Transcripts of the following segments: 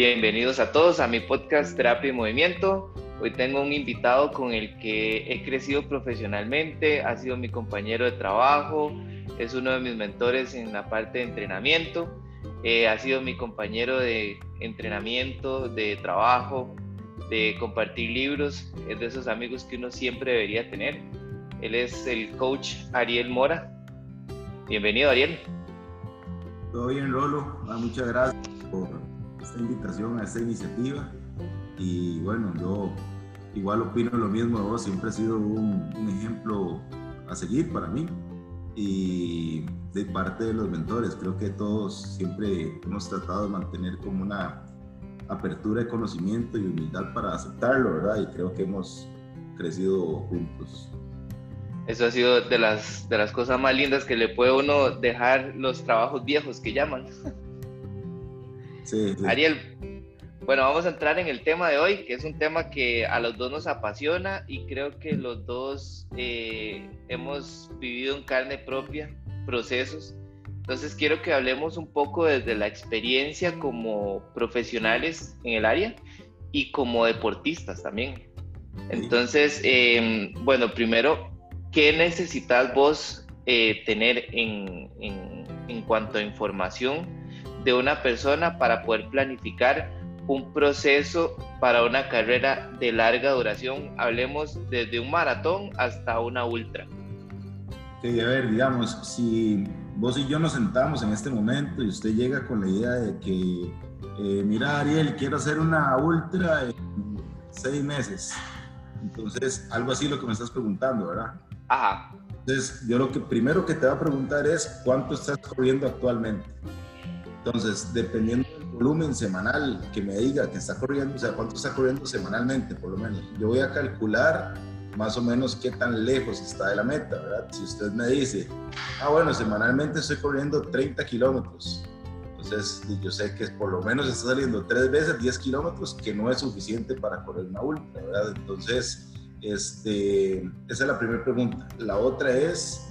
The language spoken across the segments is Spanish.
Bienvenidos a todos a mi podcast Terapia y Movimiento. Hoy tengo un invitado con el que he crecido profesionalmente, ha sido mi compañero de trabajo, es uno de mis mentores en la parte de entrenamiento, eh, ha sido mi compañero de entrenamiento, de trabajo, de compartir libros, es de esos amigos que uno siempre debería tener. Él es el coach Ariel Mora. Bienvenido, Ariel. Todo bien, Rolo. Ah, muchas gracias por esta invitación a esta iniciativa. Y bueno, yo igual opino lo mismo vos, siempre ha sido un, ejemplo a seguir para mí y de parte de los mentores. Creo que todos siempre hemos tratado de mantener como una apertura de conocimiento y humildad para aceptarlo, ¿verdad? Y creo que hemos crecido juntos. Eso ha sido de las, de las cosas más lindas que le puede uno dejar los trabajos viejos que llaman. Ariel, bueno, vamos a entrar en el tema de hoy, que es un tema que a los dos nos apasiona y creo que los dos eh, hemos vivido en carne propia procesos. Entonces quiero que hablemos un poco desde la experiencia como profesionales en el área y como deportistas también. Entonces, em, bueno, primero, ¿qué necesitas vos eh, tener en, en cuanto a información? De una persona para poder planificar un proceso para una carrera de larga duración. Hablemos desde un maratón hasta una ultra. Sí, a ver, digamos, si vos y yo nos sentamos en este momento y usted llega con la idea de que, eh, mira, Ariel, quiero hacer una ultra en seis meses. Entonces, algo así lo que me estás preguntando, ¿verdad? Ajá. Entonces, yo lo que primero que te va a preguntar es cuánto estás corriendo actualmente. Entonces, dependiendo del volumen semanal que me diga que está corriendo, o sea, cuánto está corriendo semanalmente, por lo menos, yo voy a calcular más o menos qué tan lejos está de la meta, ¿verdad? Si usted me dice, ah, bueno, semanalmente estoy corriendo 30 kilómetros, entonces yo sé que por lo menos está saliendo tres veces 10 kilómetros, que no es suficiente para correr una ultra, ¿verdad? Entonces, este, esa es la primera pregunta. La otra es,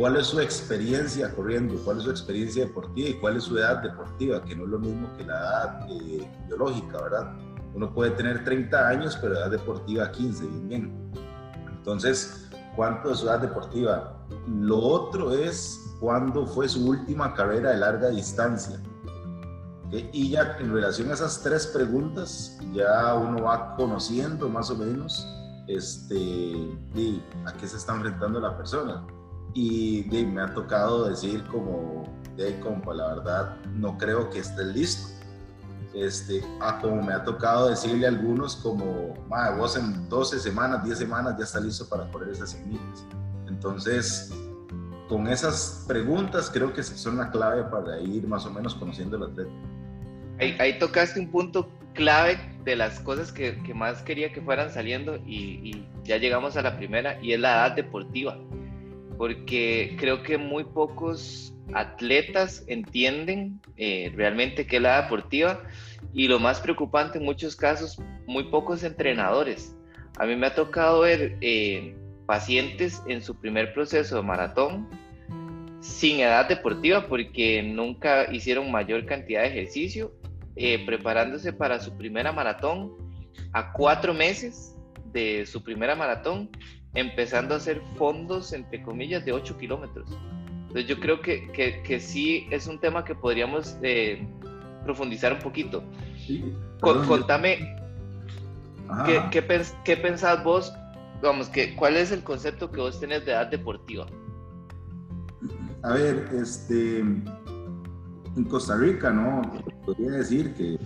cuál es su experiencia corriendo, cuál es su experiencia deportiva y cuál es su edad deportiva, que no es lo mismo que la edad eh, biológica, ¿verdad? Uno puede tener 30 años, pero edad deportiva 15, bien, bien. Entonces, ¿cuánto es su edad deportiva? Lo otro es cuándo fue su última carrera de larga distancia. Y ya en relación a esas tres preguntas, ya uno va conociendo más o menos este, a qué se está enfrentando la persona y me ha tocado decir como, de compa, la verdad, no creo que esté listo. Este, a como me ha tocado decirle a algunos como, vos en 12 semanas, 10 semanas ya está listo para correr esas 100 Entonces, con esas preguntas creo que son la clave para ir más o menos conociendo el atleta. Ahí, ahí tocaste un punto clave de las cosas que, que más quería que fueran saliendo y, y, ya llegamos a la primera y es la edad deportiva porque creo que muy pocos atletas entienden eh, realmente qué es la deportiva y lo más preocupante en muchos casos, muy pocos entrenadores. A mí me ha tocado ver eh, pacientes en su primer proceso de maratón sin edad deportiva porque nunca hicieron mayor cantidad de ejercicio, eh, preparándose para su primera maratón a cuatro meses de su primera maratón empezando a hacer fondos, entre comillas, de 8 kilómetros. Entonces yo creo que, que, que, sí es un tema que podríamos eh, profundizar un poquito. Sí, contame, ¿qué, qué, qué, pensás vos? Vamos, que, ¿cuál es el concepto que vos tenés de edad deportiva? A ver, este, en Costa Rica, ¿no? Podría decir que,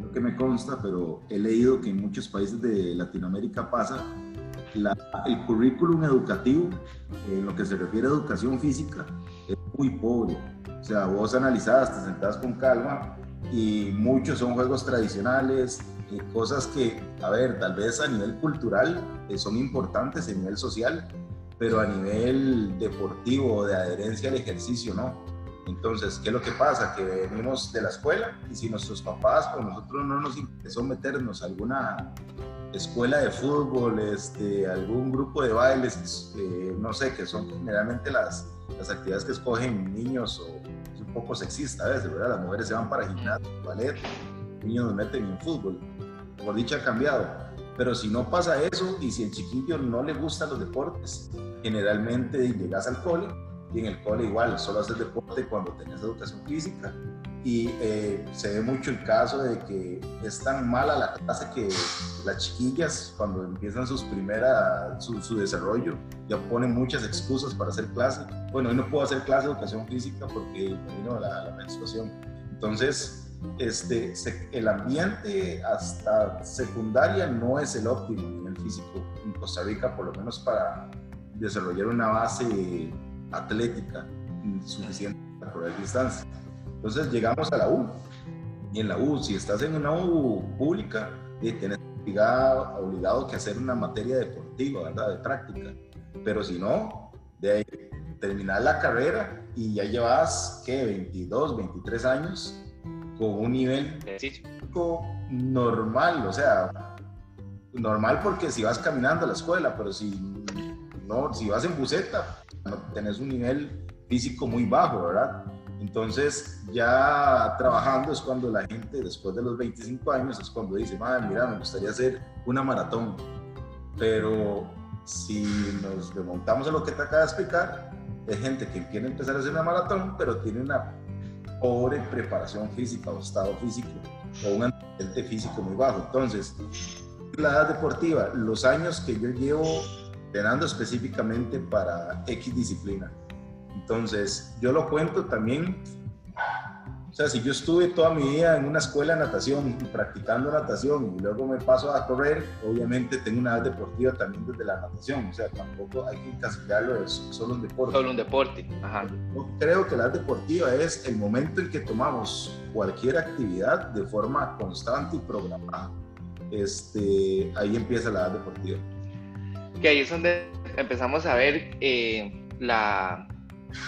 lo que me consta, pero he leído que en muchos países de Latinoamérica pasa el currículum educativo, en lo que se refiere a educación física, es muy pobre. O sea, vos analizás, te sentás con calma y muchos son juegos tradicionales, eh, cosas que, a ver, tal vez a nivel cultural eh, son importantes, a nivel social, pero a nivel deportivo, de adherencia al ejercicio, no. Entonces, ¿qué es lo que pasa? Que venimos de la escuela y si nuestros papás o nosotros no nos interesó meternos alguna escuela de fútbol, este, algún grupo de bailes, eh, no sé, que son generalmente las, las actividades que escogen niños o es un poco sexista a veces, ¿verdad? Las mujeres se van para gimnasio, ballet, niños nos meten en fútbol. Por dicha ha cambiado. Pero si no pasa eso y si el chiquillo no le gustan los deportes, generalmente llegas al cole y en el cole igual solo haces deporte cuando tenés educación física y eh, se ve mucho el caso de que es tan mala la clase que las chiquillas cuando empiezan sus primeras, su, desarrollo, ya ponen muchas excusas para hacer clase. Bueno, hoy no puedo hacer clase de educación física porque vino la, la menstruación. Entonces, este, el ambiente hasta secundaria no es el óptimo a nivel físico en Costa Rica, por lo menos para desarrollar una base atlética suficiente para correr distancia. Entonces llegamos a la U. Y en la U, si estás en una U pública, tienes obligado, obligado que hacer una materia deportiva, ¿verdad? De práctica. Pero si no, de ahí terminar la carrera y ya llevas, ¿qué? 22, 23 años con un nivel normal, o sea, normal porque si vas caminando a la escuela, pero si no, si vas en buseta, no tenés un nivel físico muy bajo, ¿verdad? Entonces, ya trabajando es cuando la gente, después de los 25 años, es cuando dice, madre, mira, me gustaría hacer una maratón. Pero si nos remontamos a lo que te acaba de explicar, hay gente que quiere empezar a hacer una maratón, pero tiene una pobre preparación física o estado físico o un ambiente físico muy bajo. Entonces, la edad deportiva, los años que yo llevo entrenando específicamente para X disciplina entonces, yo lo cuento también, o sea, si yo estuve toda mi vida en una escuela de natación y practicando natación y luego me paso a correr, obviamente tengo una edad deportiva también desde la natación, o sea, tampoco hay que encasillarlo, es solo un deporte. Solo un deporte, Ajá. Yo creo que la edad deportiva es el momento en que tomamos cualquier actividad de forma constante y programada. Este, ahí empieza la edad deportiva. Que ahí es donde empezamos a ver eh, la,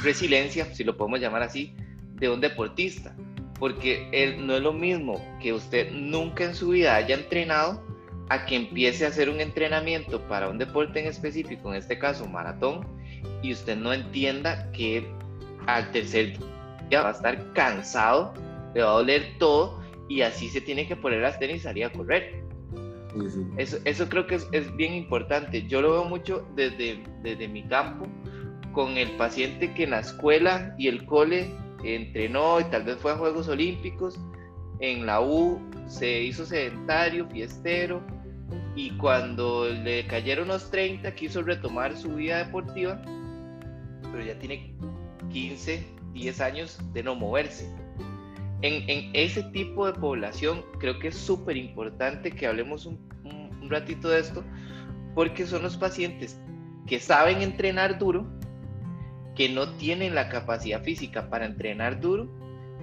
resiliencia, si lo podemos llamar así, de un deportista. Porque él, no es lo mismo que usted nunca en su vida haya entrenado a que empiece a hacer un entrenamiento para un deporte en específico, en este caso maratón, y usted no entienda que al tercer día va a estar cansado, le va a doler todo y así se tiene que poner las tenis y salir a correr. Eso, eso creo que es, es, bien importante. Yo lo veo mucho desde, desde mi campo con el paciente que en la escuela y el cole entrenó y tal vez fue a Juegos Olímpicos, en la U se hizo sedentario, fiestero, y cuando le cayeron los 30 quiso retomar su vida deportiva, pero ya tiene 15, 10 años de no moverse. En, en ese tipo de población creo que es súper importante que hablemos un, un ratito de esto, porque son los pacientes que saben entrenar duro, que no tienen la capacidad física para entrenar duro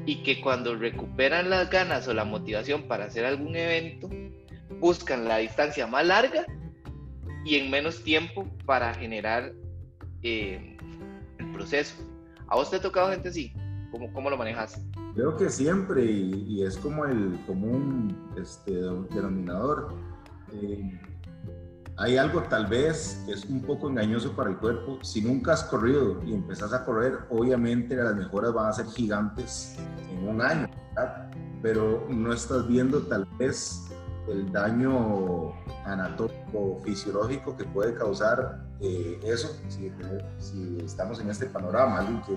y que cuando recuperan las ganas o la motivación para hacer algún evento, buscan la distancia más larga y en menos tiempo para generar eh, el proceso. ¿A vos te ha tocado gente así? ¿Cómo, cómo lo manejas? Creo que siempre y, es como el común este, denominador. Eh, hay algo tal vez que es un poco engañoso para el cuerpo. Si nunca has corrido y empezás a correr, obviamente las mejoras van a ser gigantes en un año, pero no estás viendo tal vez el daño anatómico fisiológico que puede causar eh, eso si, estamos en este panorama, alguien que,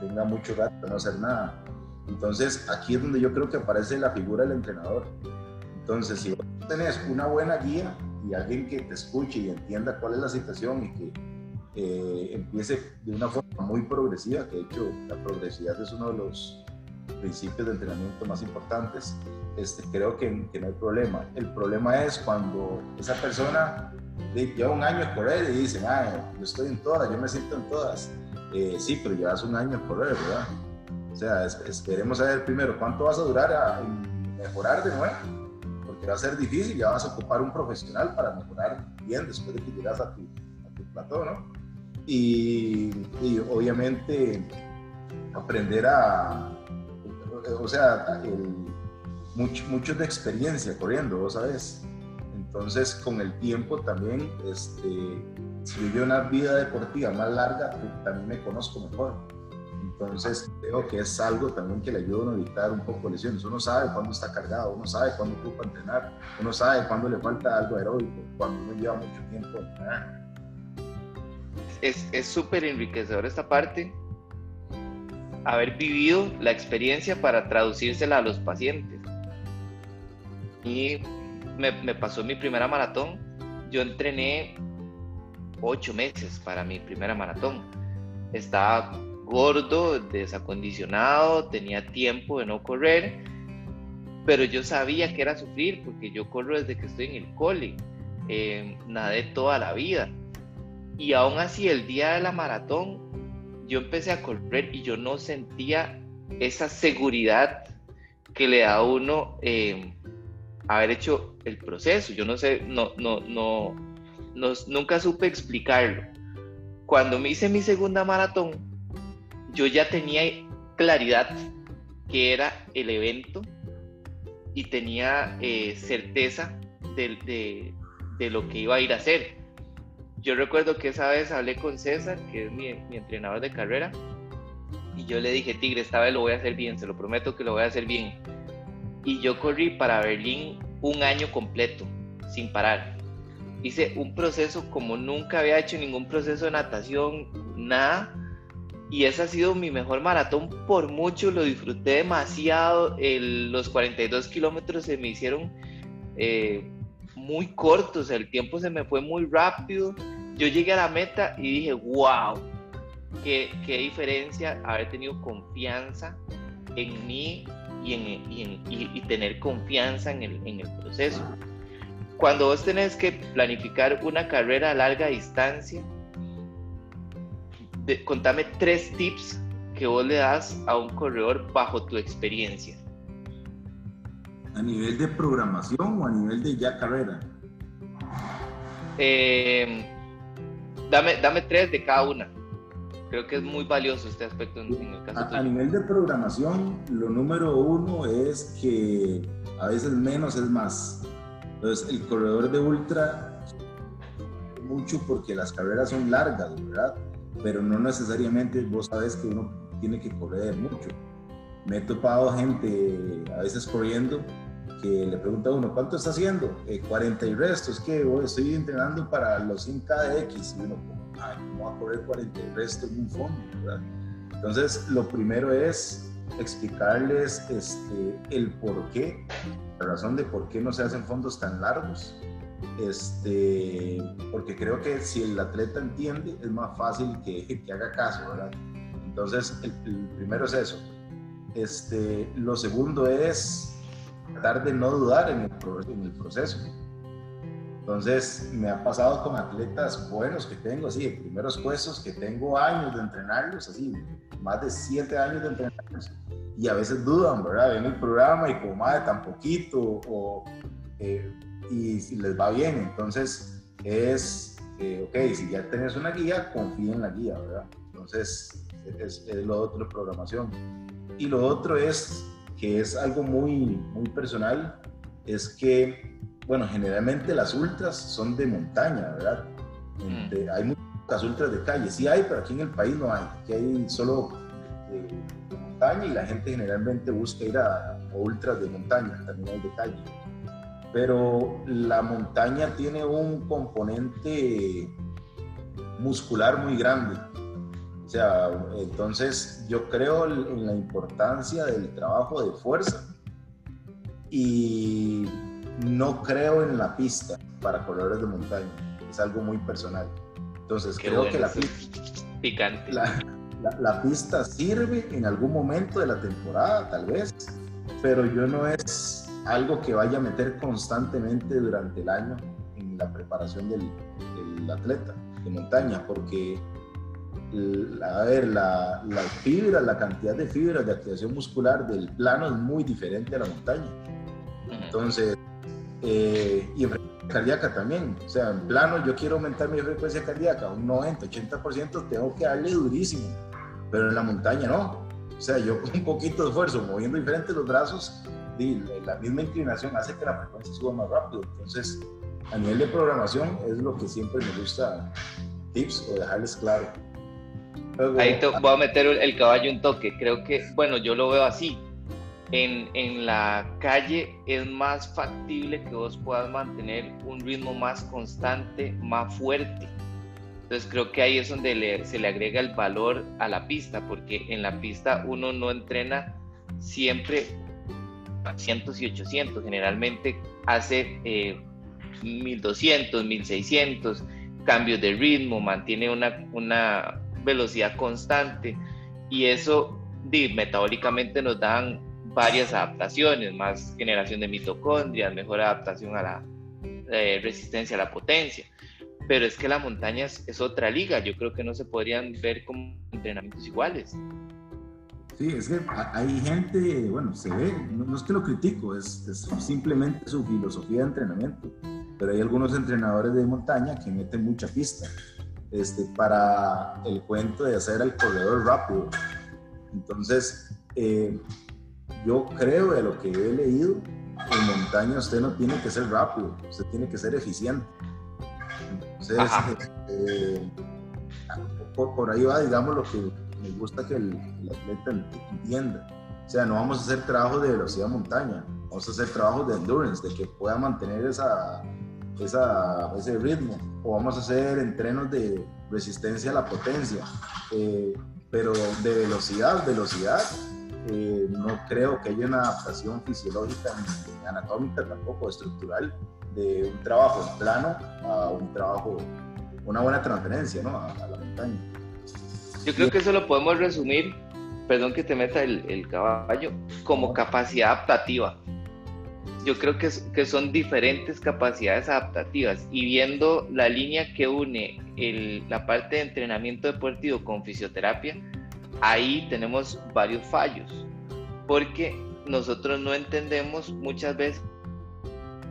tenga mucho gato de no hacer nada. Entonces aquí es donde yo creo que aparece la figura del entrenador. Entonces si vos tenés una buena guía, y alguien que te escuche y entienda cuál es la situación y que eh, empiece de una forma muy progresiva, que de hecho la progresividad es uno de los principios de entrenamiento más importantes, este, creo que, que no hay problema. El problema es cuando esa persona lleva un año a correr y dice, ah, yo estoy en todas, yo me siento en todas. Eh, sí, pero llevas un año a correr, ¿verdad? O sea, esperemos a ver primero cuánto vas a durar a, mejorar de nuevo va a ser difícil, ya vas a ocupar un profesional para mejorar bien después de que llegas a tu, a tu plató, ¿no? Y, obviamente aprender a, o sea, mucho, mucho de experiencia corriendo, vos sabes. Entonces, con el tiempo también, este, si yo una vida deportiva más larga, también me conozco mejor. Entonces, creo que es algo también que le ayuda a evitar un poco lesiones. Uno sabe cuándo está cargado, uno sabe cuándo ocupa entrenar, uno sabe cuándo le falta algo aeróbico, cuando uno lleva mucho tiempo entrenar. Es súper enriquecedor esta parte, haber vivido la experiencia para traducírsela a los pacientes. Y me, me pasó mi primera maratón, yo entrené ocho meses para mi primera maratón. Estaba gordo, desacondicionado, tenía tiempo de no correr, pero yo sabía que era sufrir porque yo corro desde que estoy en el cole, eh, nadé toda la vida. Y aún así, el día de la maratón, yo empecé a correr y yo no sentía esa seguridad que le da a uno eh, haber hecho el proceso. Yo no sé, no, no, no, no, nunca supe explicarlo. Cuando me hice mi segunda maratón, yo ya tenía claridad que era el evento y tenía eh, certeza de, lo que iba a ir a hacer. Yo recuerdo que esa vez hablé con César, que es mi, entrenador de carrera, y yo le dije, Tigre, esta vez lo voy a hacer bien, se lo prometo que lo voy a hacer bien. Y yo corrí para Berlín un año completo, sin parar. Hice un proceso como nunca había hecho ningún proceso de natación, nada y ese ha sido mi mejor maratón por mucho, lo disfruté demasiado, los 42 kilómetros se me hicieron eh, muy cortos, el tiempo se me fue muy rápido, yo llegué a la meta y dije, wow, qué, qué diferencia haber tenido confianza en mí y, en, y tener confianza en el, en el proceso. Cuando vos tenés que planificar una carrera a larga distancia, contame tres tips que vos le das a un corredor bajo tu experiencia. ¿A nivel de programación o a nivel de ya carrera? Eh, dame, dame tres de cada una. Creo que es muy valioso este aspecto en, el caso a, a nivel de programación, lo número uno es que a veces menos es más. Entonces, el corredor de ultra mucho porque las carreras son largas, ¿verdad? Pero no necesariamente vos sabes que uno tiene que correr mucho. Me he topado gente a veces corriendo que le pregunta a uno, ¿cuánto está haciendo? 40 eh, y restos, que estoy entrenando para los 5K de X. Y uno, Ay, ¿cómo va a correr 40 y restos en un fondo? Entonces, lo primero es explicarles este, el por qué, la razón de por qué no se hacen fondos tan largos este, porque creo que si el atleta entiende es más fácil que, que haga caso, ¿verdad? Entonces, el, primero es eso. Este, lo segundo es tratar de no dudar en el, en el proceso. Entonces, me ha pasado con atletas buenos que tengo, así, de primeros puestos, que tengo años de entrenarlos, así, más de siete años de entrenarlos, y a veces dudan, ¿verdad? Ven el programa y como, madre, tan poquito, o eh, y si les va bien. Entonces es, eh, ok, si ya tenés una guía, confía en la guía, ¿verdad? Entonces es, lo otro, programación. Y lo otro es, que es algo muy, muy personal, es que, bueno, generalmente las ultras son de montaña, ¿verdad? Mm. hay muchas ultras de calle, sí hay, pero aquí en el país no hay. Aquí hay solo de, montaña y la gente generalmente busca ir a, a ultras de montaña, también hay de calle pero la montaña tiene un componente muscular muy grande. O sea, entonces yo creo en la importancia del trabajo de fuerza y no creo en la pista para corredores de montaña. Es algo muy personal. Entonces creo que la pista, Picante. la pista sirve en algún momento de la temporada, tal vez, pero yo no es algo que vaya a meter constantemente durante el año en la preparación del, atleta de montaña, porque a ver, la, la, fibra, la cantidad de fibras de activación muscular del plano es muy diferente a la montaña. Entonces, eh, y en frecuencia cardíaca también. O sea, en plano yo quiero aumentar mi frecuencia cardíaca un 90, 80%, tengo que darle durísimo, pero en la montaña no. O sea, yo con un poquito de esfuerzo, moviendo diferentes los brazos, la misma inclinación hace que la frecuencia suba más rápido. Entonces, a nivel de programación es lo que siempre me gusta tips o dejarles claro. Ahí te voy a meter el caballo un toque. Creo que, bueno, yo lo veo así. En, en, la calle es más factible que vos puedas mantener un ritmo más constante, más fuerte. Entonces creo que ahí es donde se le agrega el valor a la pista, porque en la pista uno no entrena siempre a cientos y 800, generalmente hace eh, 1200, 1600 cambios de ritmo, mantiene una, una velocidad constante y eso metabólicamente nos dan varias adaptaciones, más generación de mitocondrias, mejor adaptación a la eh, resistencia a la potencia. Pero es que la montaña es, otra liga, yo creo que no se podrían ver como entrenamientos iguales. Sí, es que hay gente, bueno, se ve, no, es que lo critico, es, es, simplemente su filosofía de entrenamiento, pero hay algunos entrenadores de montaña que meten mucha pista este, para el cuento de hacer al corredor rápido. Entonces, eh, yo creo de lo que he leído, en montaña usted no tiene que ser rápido, usted tiene que ser eficiente. Entonces, este, por, ahí va, digamos, lo que me gusta que el, atleta entienda. O sea, no vamos a hacer trabajo de velocidad montaña, vamos a hacer trabajo de endurance, de que pueda mantener esa, esa, ese ritmo, o vamos a hacer entrenos de resistencia a la potencia, eh, pero de velocidad, velocidad, eh, no creo que haya una adaptación fisiológica ni anatómica tampoco, estructural, de un trabajo plano a un trabajo, una buena transferencia ¿no? a, la montaña. Yo creo que eso lo podemos resumir, perdón que te meta el, el caballo, como capacidad adaptativa. Yo creo que, que, son diferentes capacidades adaptativas y viendo la línea que une el, la parte de entrenamiento deportivo con fisioterapia, ahí tenemos varios fallos, porque nosotros no entendemos muchas veces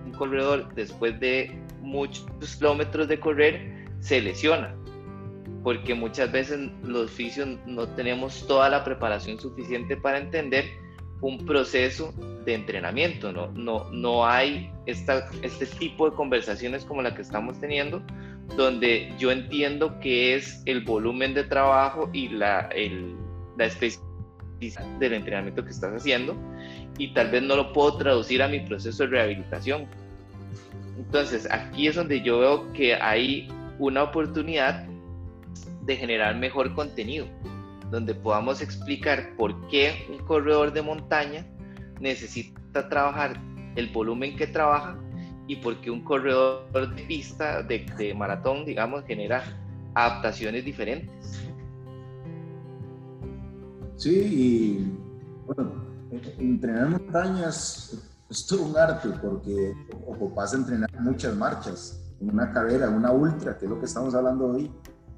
un corredor después de muchos kilómetros de correr se lesiona, porque muchas veces los fisios no tenemos toda la preparación suficiente para entender un proceso de entrenamiento, no, no, no hay esta, este tipo de conversaciones como la que estamos teniendo, donde yo entiendo que es el volumen de trabajo y la, el, la especificidad del entrenamiento que estás haciendo y tal vez no lo puedo traducir a mi proceso de rehabilitación. Entonces, aquí es donde yo veo que hay una oportunidad de generar mejor contenido donde podamos explicar por qué un corredor de montaña necesita trabajar el volumen que trabaja y por qué un corredor de pista, de, maratón, digamos, genera adaptaciones diferentes. Sí, y bueno, entrenar montañas es todo un arte porque ocupas entrenar muchas marchas. Una carrera, una ultra, que es lo que estamos hablando hoy,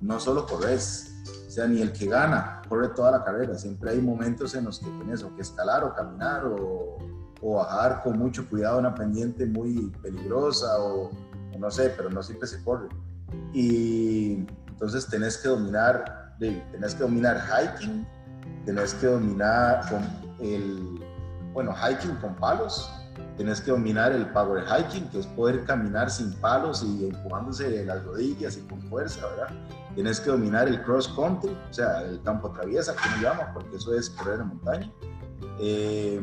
no solo corres, o sea, ni el que gana corre toda la carrera. Siempre hay momentos en los que tienes que escalar o caminar o, o bajar con mucho cuidado una pendiente muy peligrosa o, no sé, pero no siempre se corre. Y entonces tenés que dominar, tenés que dominar hiking, tenés que dominar con el, bueno, hiking con palos, tenés que dominar el power hiking, que es poder caminar sin palos y empujándose las rodillas y con fuerza, ¿verdad? Tienes que dominar el cross country, o sea, el campo traviesa, como llama, porque eso es correr en montaña. Eh,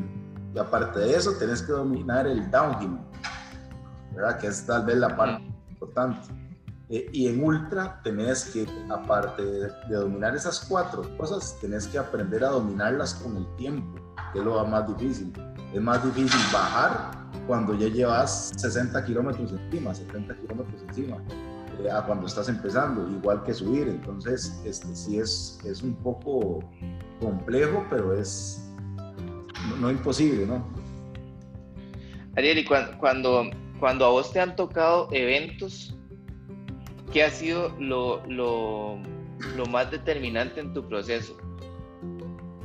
y aparte de eso, tienes que dominar el downhill, ¿verdad? Que es tal vez la parte importante. Eh, y en ultra tenés que, aparte de, dominar esas cuatro cosas, tenés que aprender a dominarlas con el tiempo, que es lo más difícil. Es más difícil bajar cuando ya llevas 60 kilómetros encima, 70 kilómetros encima a cuando estás empezando, igual que subir. Entonces, este, sí es, es un poco complejo, pero es no, imposible, ¿no? Ariel, y cuando, cuando, a vos te han tocado eventos, ¿qué ha sido lo, lo, lo más determinante en tu proceso?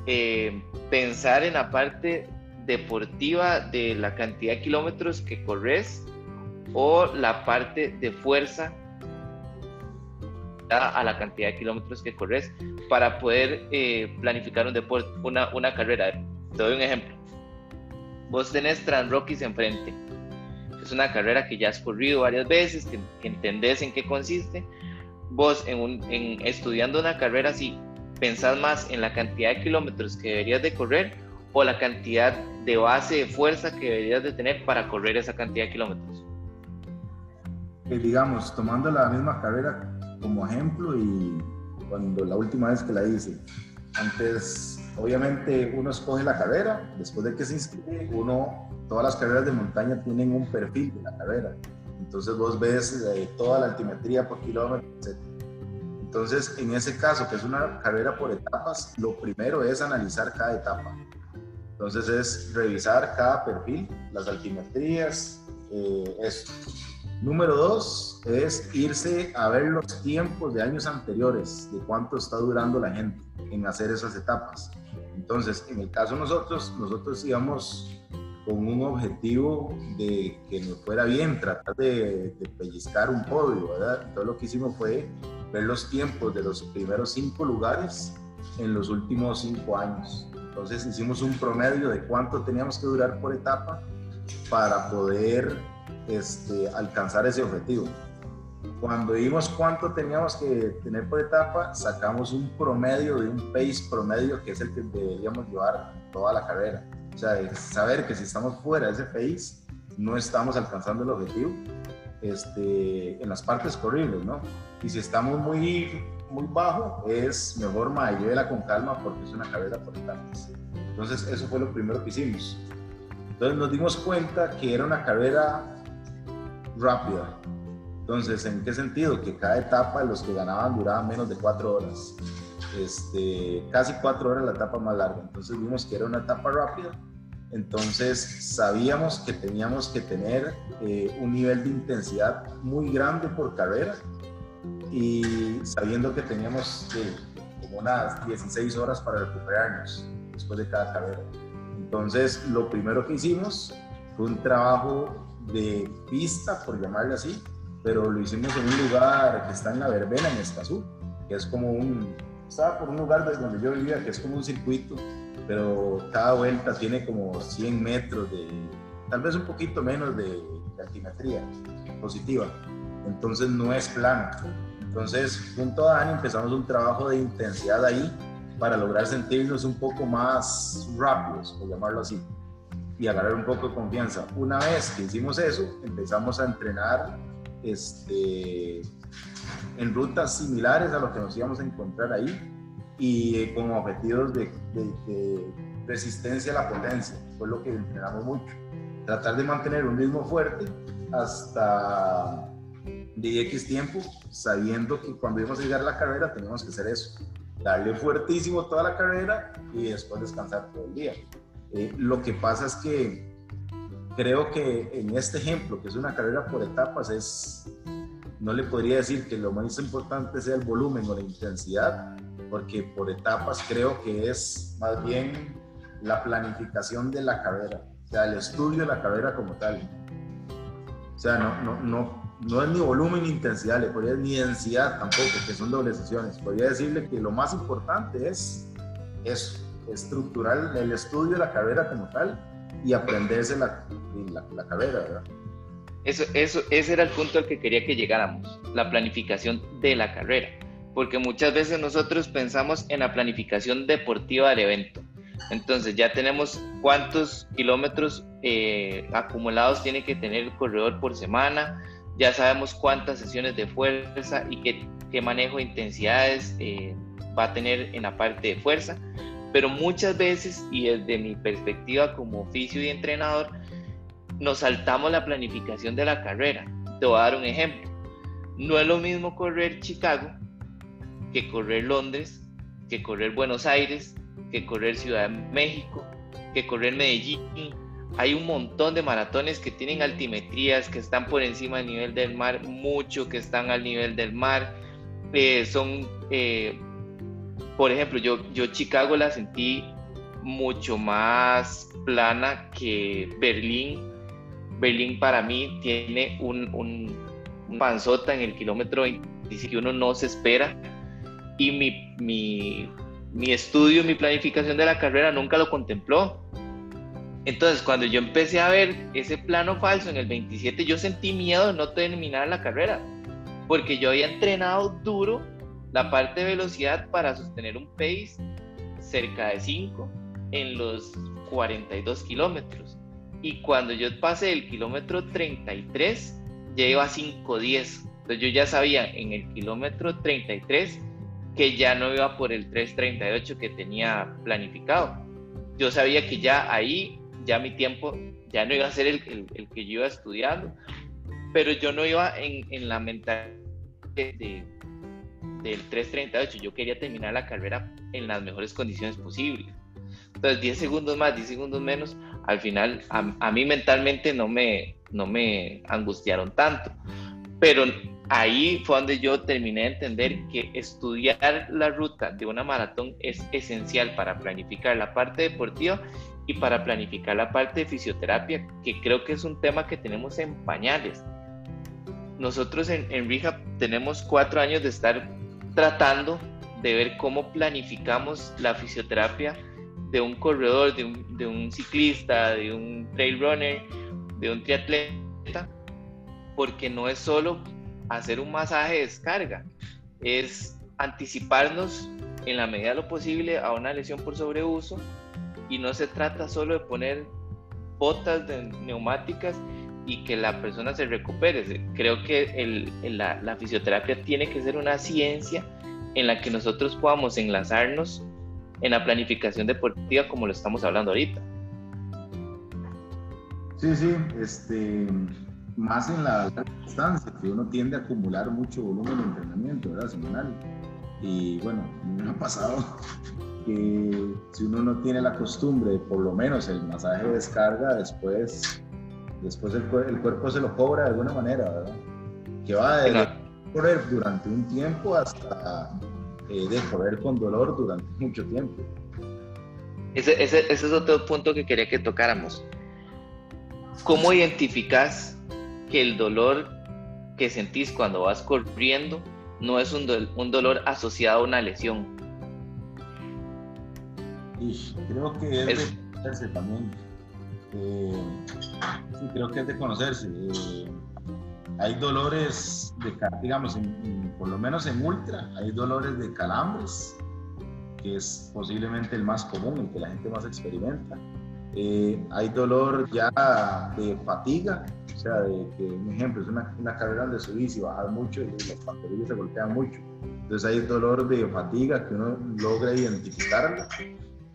Eh, pensar en la parte deportiva de la cantidad de kilómetros que corres o la parte de fuerza a la cantidad de kilómetros que corres para poder eh, planificar un deporte, una, una carrera. Te doy un ejemplo. Vos tenés Transrockies enfrente. Es una carrera que ya has corrido varias veces, que, entendés en qué consiste. Vos en, un, en estudiando una carrera así, pensás más en la cantidad de kilómetros que deberías de correr o la cantidad de base de fuerza que deberías de tener para correr esa cantidad de kilómetros? Eh, digamos, tomando la misma carrera como ejemplo y cuando la última vez que la hice, antes, obviamente uno escoge la carrera, después de que se inscribe, uno, todas las carreras de montaña tienen un perfil de la carrera. Entonces vos ves eh, toda la altimetría por kilómetro, etc. Entonces, en ese caso, que es una carrera por etapas, lo primero es analizar cada etapa. Entonces es revisar cada perfil, las altimetrías, eh. Número dos es irse a ver los tiempos de años anteriores, de cuánto está durando la gente en hacer esas etapas. Entonces, en el caso de nosotros, nosotros íbamos con un objetivo de que nos fuera bien, tratar de, de, pellizcar un podio, ¿verdad? Entonces lo que hicimos fue ver los tiempos de los primeros cinco lugares en los últimos cinco años. Entonces hicimos un promedio de cuánto teníamos que durar por etapa para poder este, alcanzar ese objetivo. Cuando vimos cuánto teníamos que tener por etapa, sacamos un promedio de un pace promedio que es el que deberíamos llevar toda la carrera. O sea, saber que si estamos fuera de ese pace, no estamos alcanzando el objetivo este, en las partes corribles, ¿no? Y si estamos muy, muy bajo, es mejor la con calma porque es una carrera por etapas. Entonces, eso fue lo primero que hicimos. Entonces nos dimos cuenta que era una carrera rápida. Entonces, ¿en qué sentido? Que cada etapa los que ganaban duraba menos de cuatro horas. Este, casi cuatro horas la etapa más larga. Entonces vimos que era una etapa rápida. Entonces sabíamos que teníamos que tener eh, un nivel de intensidad muy grande por carrera y sabiendo que teníamos eh, como unas 16 horas para recuperarnos después de cada carrera. Entonces lo primero que hicimos fue un trabajo de pista, por llamarle así, pero lo hicimos en un lugar que está en la verbena, en Escazú, que es como un, estaba por un lugar desde donde yo vivía, que es como un circuito, pero cada vuelta tiene como 100 metros de, tal vez un poquito menos de, de altimetría positiva, entonces no es plano. Entonces, junto a Dani empezamos un trabajo de intensidad ahí para lograr sentirnos un poco más rápidos, por llamarlo así y agarrar un poco de confianza. Una vez que hicimos eso, empezamos a entrenar este, en rutas similares a lo que nos íbamos a encontrar ahí y eh, con objetivos de, de, resistencia a la potencia. Fue lo que entrenamos mucho. Tratar de mantener un ritmo fuerte hasta de X tiempo, sabiendo que cuando íbamos a llegar a la carrera teníamos que hacer eso. Darle fuertísimo toda la carrera y después descansar todo el día. Eh, lo que pasa es que creo que en este ejemplo, que es una carrera por etapas, es, no le podría decir que lo más importante sea el volumen o la intensidad, porque por etapas creo que es más bien la planificación de la carrera, o sea, el estudio de la carrera como tal. O sea, no, no, no, no es ni volumen ni intensidad, le podría ni densidad tampoco, que son dobles sesiones. Podría decirle que lo más importante es eso, estructural el estudio de la carrera como tal y aprenderse la, la, carrera, ¿verdad? Eso, eso, ese era el punto al que quería que llegáramos, la planificación de la carrera, porque muchas veces nosotros pensamos en la planificación deportiva del evento. Entonces ya tenemos cuántos kilómetros eh, acumulados tiene que tener el corredor por semana, ya sabemos cuántas sesiones de fuerza y qué, qué manejo de intensidades eh, va a tener en la parte de fuerza, pero muchas veces, y desde mi perspectiva como oficio y entrenador, nos saltamos la planificación de la carrera. Te voy a dar un ejemplo. No es lo mismo correr Chicago que correr Londres, que correr Buenos Aires, que correr Ciudad de México, que correr Medellín. Hay un montón de maratones que tienen altimetrías, que están por encima del nivel del mar, mucho que están al nivel del mar. Eh, son eh, por ejemplo, yo, yo Chicago la sentí mucho más plana que Berlín. Berlín para mí tiene un, un, panzota en el kilómetro 20 que uno no se espera. Y mi, mi, mi estudio, mi planificación de la carrera nunca lo contempló. Entonces, cuando yo empecé a ver ese plano falso en el 27, yo sentí miedo de no terminar la carrera, porque yo había entrenado duro la parte de velocidad para sostener un pace cerca de 5 en los 42 kilómetros. Y cuando yo pasé el kilómetro 33, ya iba a 5.10. Entonces yo ya sabía en el kilómetro 33 que ya no iba por el 3.38 que tenía planificado. Yo sabía que ya ahí, ya mi tiempo, ya no iba a ser el, que yo iba estudiando, pero yo no iba en, la mentalidad de, del 3.38. Yo quería terminar la carrera en las mejores condiciones posibles. Entonces, 10 segundos más, 10 segundos menos, al final a, mí mentalmente no me, no me angustiaron tanto. Pero ahí fue donde yo terminé de entender que estudiar la ruta de una maratón es esencial para planificar la parte deportiva y para planificar la parte de fisioterapia, que creo que es un tema que tenemos en pañales. Nosotros en, en tenemos cuatro años de estar tratando de ver cómo planificamos la fisioterapia de un corredor, de un, ciclista, de un trail runner, de un triatleta, porque no es solo hacer un masaje de descarga, es anticiparnos en la medida de lo posible a una lesión por sobreuso y no se trata solo de poner botas de neumáticas y que la persona se recupere. Creo que el, la, la, fisioterapia tiene que ser una ciencia en la que nosotros podamos enlazarnos en la planificación deportiva como lo estamos hablando ahorita. Sí, sí, este, más en la distancia, que uno tiende a acumular mucho volumen de entrenamiento, ¿verdad? Semanal. Y bueno, me ha pasado que si uno no tiene la costumbre por lo menos el masaje de descarga, después, después el, el cuerpo se lo cobra de alguna manera, ¿verdad? Que va de correr durante un tiempo hasta eh, de correr con dolor durante mucho tiempo. Ese, ese, ese, es otro punto que quería que tocáramos. ¿Cómo identificas que el dolor que sentís cuando vas corriendo no es un, un dolor asociado a una lesión? Y creo que es, de conocerse también. Eh, sí, creo que es de conocerse. Eh, hay dolores de, digamos, por lo menos en ultra, hay dolores de calambres, que es posiblemente el más común, el que la gente más experimenta. Eh, hay dolor ya de fatiga, o sea, de que, un ejemplo, es una, una carrera donde subís y bajas mucho y los pantorrillas se golpean mucho. Entonces hay dolor de fatiga que uno logra identificarlo.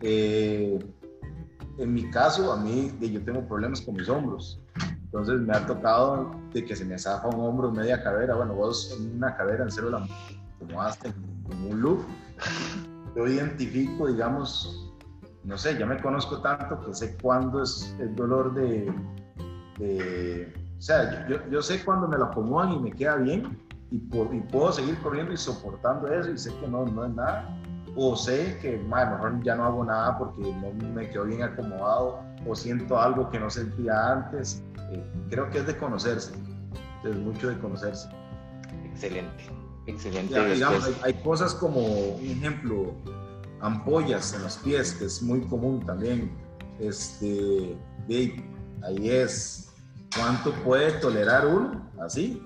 Eh, en mi caso, a mí, yo tengo problemas con mis hombros. Entonces me ha tocado de que se me zafa un hombro, media cadera. Bueno, vos en una cadera en célula, como haces en un loop, yo identifico, digamos, no sé, ya me conozco tanto que sé cuándo es el dolor de, o sea, yo, yo, sé cuándo me lo acomodan y me queda bien y, y, puedo seguir corriendo y soportando eso y sé que no, no es nada. O sé que mejor ya no hago nada porque no me quedo bien acomodado o siento algo que no sentía antes creo que es de conocerse, es mucho de conocerse. Excelente, excelente. hay, cosas como, un ejemplo, ampollas en los pies, que es muy común también. Este, ahí es cuánto puede tolerar uno, así,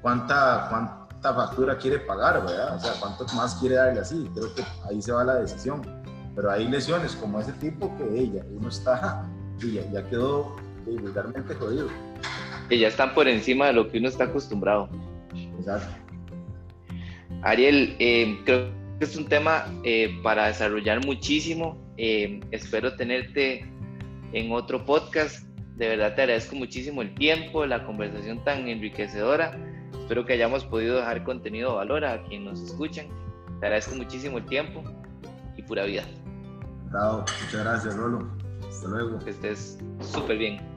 cuánta, cuánta factura quiere pagar, ¿verdad? O sea, cuánto más quiere darle así. Creo que ahí se va la decisión. Pero hay lesiones como ese tipo que ella, uno está, y ya quedó vulgarmente jodido. Que ya están por encima de lo que uno está acostumbrado. Exacto. Ariel, eh, creo que es un tema eh, para desarrollar muchísimo. Eh, espero tenerte en otro podcast. De verdad te agradezco muchísimo el tiempo, la conversación tan enriquecedora. Espero que hayamos podido dejar contenido de valor a quienes nos escuchan. Te agradezco muchísimo el tiempo y pura vida. Muchas gracias, Rolo. Hasta luego. Que estés súper bien.